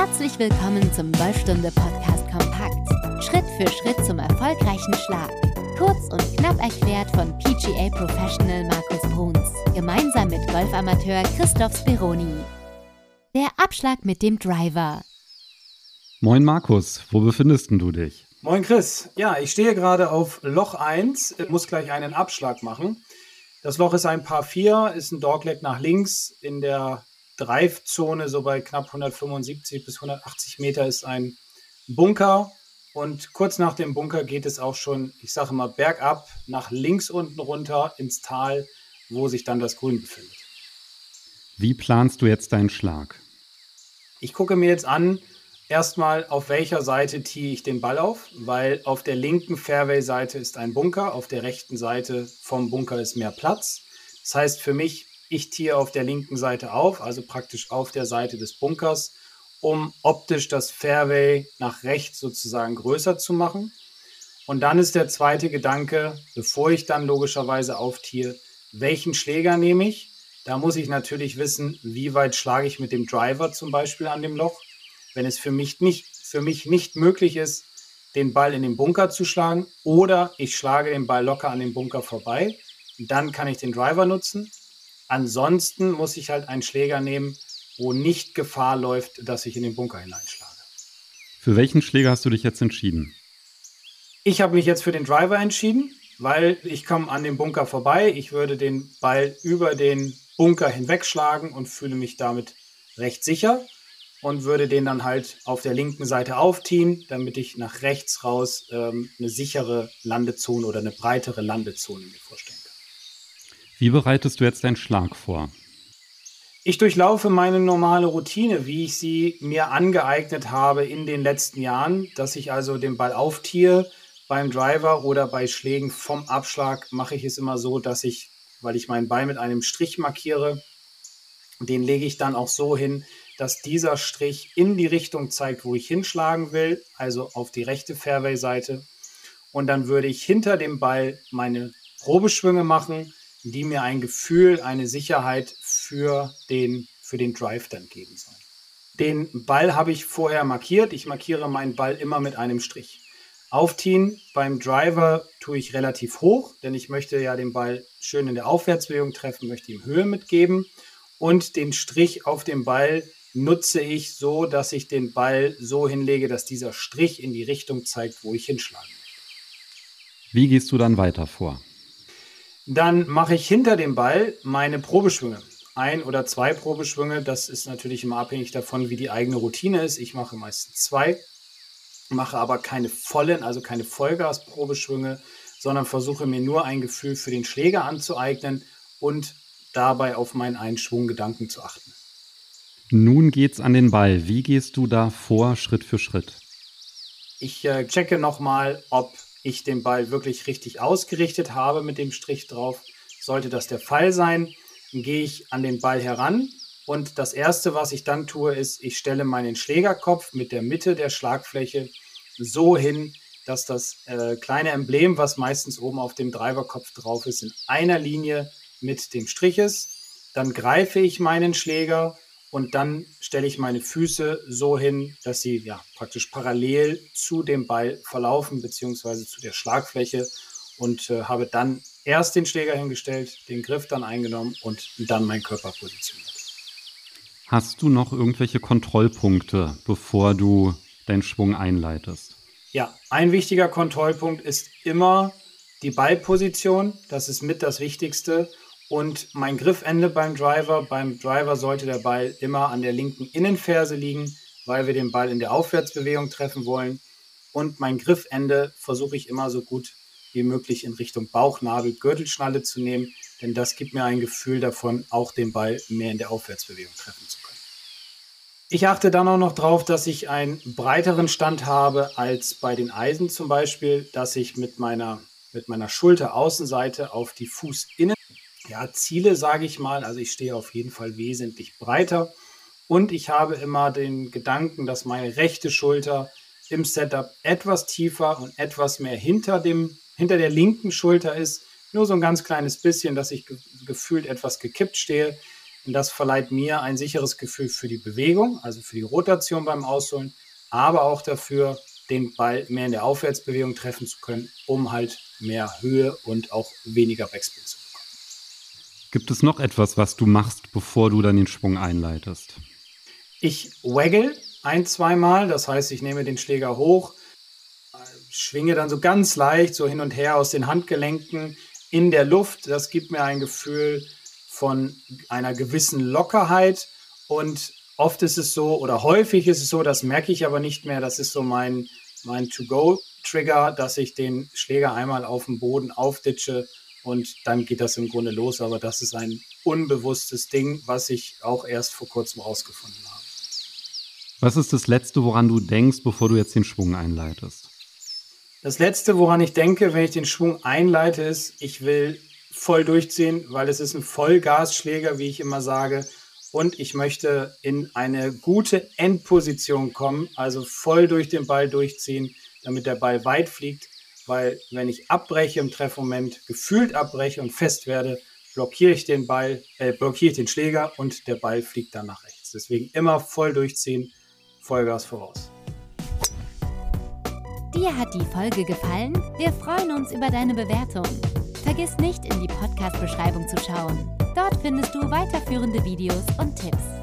Herzlich willkommen zum Golfstunde Podcast Kompakt. Schritt für Schritt zum erfolgreichen Schlag. Kurz und knapp erklärt von PGA Professional Markus Bruns. Gemeinsam mit Golfamateur Christoph Speroni. Der Abschlag mit dem Driver. Moin Markus, wo befindest du dich? Moin Chris. Ja, ich stehe gerade auf Loch 1, muss gleich einen Abschlag machen. Das Loch ist ein Paar 4, ist ein Dogleg nach links. In der Drive-Zone, so bei knapp 175 bis 180 Meter, ist ein Bunker. Und kurz nach dem Bunker geht es auch schon, ich sage mal, bergab nach links unten runter ins Tal, wo sich dann das Grün befindet. Wie planst du jetzt deinen Schlag? Ich gucke mir jetzt an, erstmal auf welcher Seite tiehe ich den Ball auf, weil auf der linken Fairway-Seite ist ein Bunker, auf der rechten Seite vom Bunker ist mehr Platz. Das heißt für mich, ich tiehe auf der linken Seite auf, also praktisch auf der Seite des Bunkers, um optisch das Fairway nach rechts sozusagen größer zu machen. Und dann ist der zweite Gedanke, bevor ich dann logischerweise auftiehe, welchen Schläger nehme ich? Da muss ich natürlich wissen, wie weit schlage ich mit dem Driver zum Beispiel an dem Loch. Wenn es für mich nicht, für mich nicht möglich ist, den Ball in den Bunker zu schlagen oder ich schlage den Ball locker an den Bunker vorbei, dann kann ich den Driver nutzen. Ansonsten muss ich halt einen Schläger nehmen, wo nicht Gefahr läuft, dass ich in den Bunker hineinschlage. Für welchen Schläger hast du dich jetzt entschieden? Ich habe mich jetzt für den Driver entschieden, weil ich komme an dem Bunker vorbei. Ich würde den Ball über den Bunker hinwegschlagen und fühle mich damit recht sicher und würde den dann halt auf der linken Seite aufziehen, damit ich nach rechts raus ähm, eine sichere Landezone oder eine breitere Landezone mir vorstellen kann. Wie bereitest du jetzt deinen Schlag vor? Ich durchlaufe meine normale Routine, wie ich sie mir angeeignet habe in den letzten Jahren, dass ich also den Ball auftiere. Beim Driver oder bei Schlägen vom Abschlag mache ich es immer so, dass ich, weil ich meinen Ball mit einem Strich markiere, den lege ich dann auch so hin, dass dieser Strich in die Richtung zeigt, wo ich hinschlagen will, also auf die rechte Fairway-Seite. Und dann würde ich hinter dem Ball meine Probeschwünge machen, die mir ein Gefühl, eine Sicherheit für den, für den Drive dann geben sollen. Den Ball habe ich vorher markiert. Ich markiere meinen Ball immer mit einem Strich. Aufziehen beim Driver tue ich relativ hoch, denn ich möchte ja den Ball schön in der Aufwärtsbewegung treffen, möchte ihm Höhe mitgeben. Und den Strich auf dem Ball nutze ich so, dass ich den Ball so hinlege, dass dieser Strich in die Richtung zeigt, wo ich hinschlagen möchte. Wie gehst du dann weiter vor? Dann mache ich hinter dem Ball meine Probeschwünge. Ein oder zwei Probeschwünge, das ist natürlich immer abhängig davon, wie die eigene Routine ist. Ich mache meistens zwei, mache aber keine vollen, also keine Vollgas-Probeschwünge, sondern versuche mir nur ein Gefühl für den Schläger anzueignen und dabei auf meinen Einschwunggedanken zu achten. Nun geht's an den Ball. Wie gehst du da vor, Schritt für Schritt? Ich äh, checke nochmal, ob ich den Ball wirklich richtig ausgerichtet habe mit dem Strich drauf. Sollte das der Fall sein, gehe ich an den Ball heran und das Erste, was ich dann tue, ist, ich stelle meinen Schlägerkopf mit der Mitte der Schlagfläche so hin, dass das äh, kleine Emblem, was meistens oben auf dem Driverkopf drauf ist, in einer Linie mit dem Strich ist. Dann greife ich meinen Schläger und dann stelle ich meine Füße so hin, dass sie ja praktisch parallel zu dem Ball verlaufen, beziehungsweise zu der Schlagfläche und äh, habe dann erst den Schläger hingestellt, den Griff dann eingenommen und dann meinen Körper positioniert. Hast du noch irgendwelche Kontrollpunkte, bevor du deinen Schwung einleitest? Ja, ein wichtiger Kontrollpunkt ist immer die Ballposition. Das ist mit das Wichtigste. Und mein Griffende beim Driver, beim Driver sollte der Ball immer an der linken Innenferse liegen, weil wir den Ball in der Aufwärtsbewegung treffen wollen. Und mein Griffende versuche ich immer so gut wie möglich in Richtung Bauchnabel, Gürtelschnalle zu nehmen, denn das gibt mir ein Gefühl davon, auch den Ball mehr in der Aufwärtsbewegung treffen zu können. Ich achte dann auch noch darauf, dass ich einen breiteren Stand habe als bei den Eisen zum Beispiel, dass ich mit meiner, mit meiner Schulteraußenseite auf die Fußinnen ja, Ziele, sage ich mal. Also ich stehe auf jeden Fall wesentlich breiter. Und ich habe immer den Gedanken, dass meine rechte Schulter im Setup etwas tiefer und etwas mehr hinter, dem, hinter der linken Schulter ist. Nur so ein ganz kleines bisschen, dass ich ge gefühlt etwas gekippt stehe. Und das verleiht mir ein sicheres Gefühl für die Bewegung, also für die Rotation beim Ausholen, aber auch dafür, den Ball mehr in der Aufwärtsbewegung treffen zu können, um halt mehr Höhe und auch weniger Backspin zu. Gibt es noch etwas, was du machst, bevor du dann den Schwung einleitest? Ich waggle ein, zweimal, das heißt, ich nehme den Schläger hoch, schwinge dann so ganz leicht so hin und her aus den Handgelenken in der Luft. Das gibt mir ein Gefühl von einer gewissen Lockerheit und oft ist es so oder häufig ist es so, das merke ich aber nicht mehr, das ist so mein, mein To-Go-Trigger, dass ich den Schläger einmal auf dem Boden aufditsche und dann geht das im Grunde los. Aber das ist ein unbewusstes Ding, was ich auch erst vor kurzem rausgefunden habe. Was ist das Letzte, woran du denkst, bevor du jetzt den Schwung einleitest? Das Letzte, woran ich denke, wenn ich den Schwung einleite, ist, ich will voll durchziehen, weil es ist ein Vollgasschläger, wie ich immer sage. Und ich möchte in eine gute Endposition kommen, also voll durch den Ball durchziehen, damit der Ball weit fliegt. Weil wenn ich abbreche im Treffmoment, gefühlt abbreche und fest werde, blockiere ich den Ball, äh, blockiere ich den Schläger und der Ball fliegt dann nach rechts. Deswegen immer voll durchziehen, Vollgas voraus. Dir hat die Folge gefallen? Wir freuen uns über deine Bewertung. Vergiss nicht, in die Podcast-Beschreibung zu schauen. Dort findest du weiterführende Videos und Tipps.